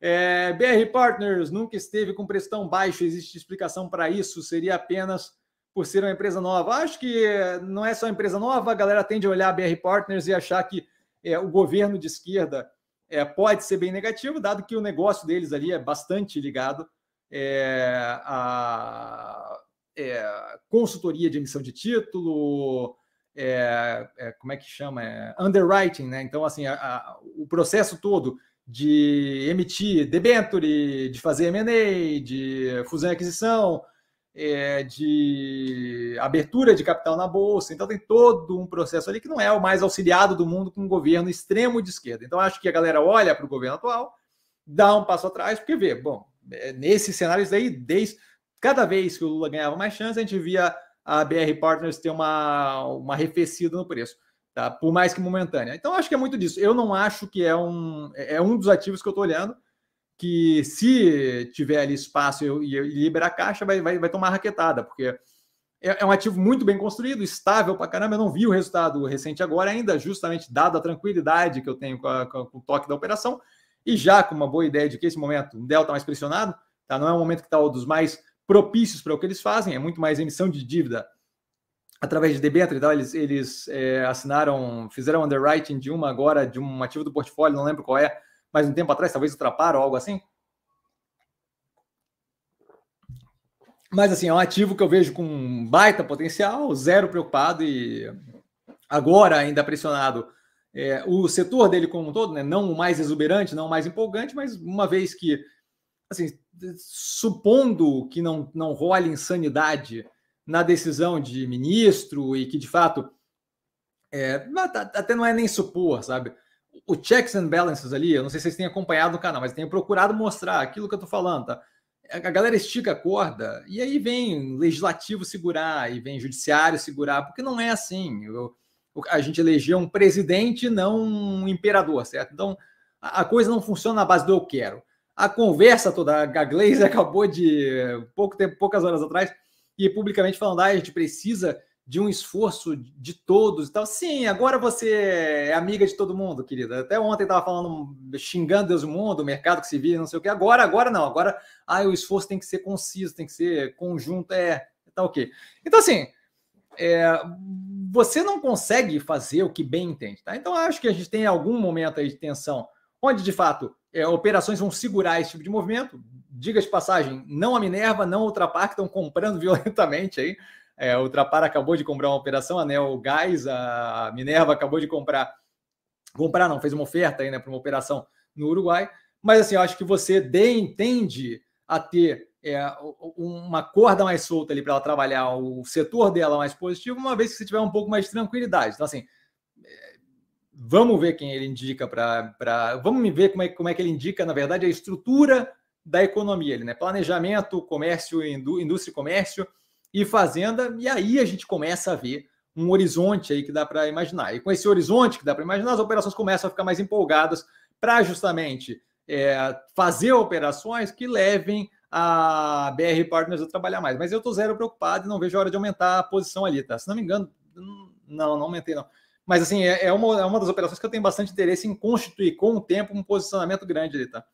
É, BR Partners nunca esteve com preço tão baixo. Existe explicação para isso? Seria apenas por ser uma empresa nova? Acho que não é só empresa nova. A galera tende a olhar a BR Partners e achar que é, o governo de esquerda é, pode ser bem negativo, dado que o negócio deles ali é bastante ligado é, a é, consultoria de emissão de título, é, é, como é que chama? É, underwriting, né? Então, assim, a, a, o processo todo de emitir debenture, de fazer M&A, de fusão e aquisição, é, de abertura de capital na bolsa. Então tem todo um processo ali que não é o mais auxiliado do mundo com um governo extremo de esquerda. Então acho que a galera olha para o governo atual, dá um passo atrás, porque vê, bom, é, nesse cenário daí, desde cada vez que o Lula ganhava mais chance, a gente via a BR Partners ter uma, uma arrefecida no preço. Tá? Por mais que momentânea. Então, acho que é muito disso. Eu não acho que é um, é um dos ativos que eu estou olhando que se tiver ali espaço e, e liberar caixa, vai, vai, vai tomar raquetada, porque é, é, um ativo muito bem construído, estável para caramba. Eu não vi o resultado recente agora ainda, justamente dado a tranquilidade que eu tenho com, a, com, o toque da operação, e já com uma boa ideia de que esse momento o Delta mais pressionado, tá? não é um momento que está um dos mais propícios para o que eles fazem, é muito mais emissão de dívida através de debênture. Eles, eles é, assinaram, fizeram underwriting de uma agora, de um ativo do portfólio, não lembro qual é, mais um tempo atrás, talvez o Traparo ou algo assim. Mas assim, é um ativo que eu vejo com baita potencial, zero preocupado e agora ainda pressionado. É, o setor dele como um todo, né, não o mais exuberante, não o mais empolgante, mas uma vez que, assim, supondo que não, não role insanidade na decisão de ministro e que de fato é, até não é nem supor, sabe? o checks and balances ali, eu não sei se vocês têm acompanhado no canal, mas tenho procurado mostrar aquilo que eu tô falando, tá? A galera estica a corda e aí vem legislativo segurar e vem judiciário segurar, porque não é assim. Eu, a gente elegeu um presidente, não um imperador, certo? Então a coisa não funciona na base do eu quero. A conversa toda, a Glaze acabou de pouco tempo, poucas horas atrás, e publicamente falando, ah, a gente precisa de um esforço de todos e tal. Sim, agora você é amiga de todo mundo, querida. Até ontem estava falando, xingando Deus do mundo, o mercado que se vira, não sei o que. Agora, agora não. Agora, ah, o esforço tem que ser conciso, tem que ser conjunto. É, tá ok. Então, assim, é, você não consegue fazer o que bem entende, tá? Então, acho que a gente tem algum momento aí de tensão, onde, de fato, é, operações vão segurar esse tipo de movimento. Diga de passagem, não a Minerva, não a Ultrapar, que estão comprando violentamente aí. É, o Trapar acabou de comprar uma operação, a Neo Gás, a Minerva acabou de comprar, comprar não, fez uma oferta aí, né, para uma operação no Uruguai. Mas assim, eu acho que você de, tende a ter é, uma corda mais solta ali para ela trabalhar o setor dela mais positivo, uma vez que você tiver um pouco mais de tranquilidade. Então, assim, é, vamos ver quem ele indica para. Vamos ver como é, como é que ele indica, na verdade, a estrutura da economia, né? Planejamento, comércio, indústria e comércio e fazenda, e aí a gente começa a ver um horizonte aí que dá para imaginar. E com esse horizonte que dá para imaginar, as operações começam a ficar mais empolgadas para justamente é, fazer operações que levem a BR Partners a trabalhar mais. Mas eu estou zero preocupado e não vejo a hora de aumentar a posição ali, tá? Se não me engano, não, não aumentei não. Mas assim, é, é, uma, é uma das operações que eu tenho bastante interesse em constituir com o tempo um posicionamento grande ali, tá?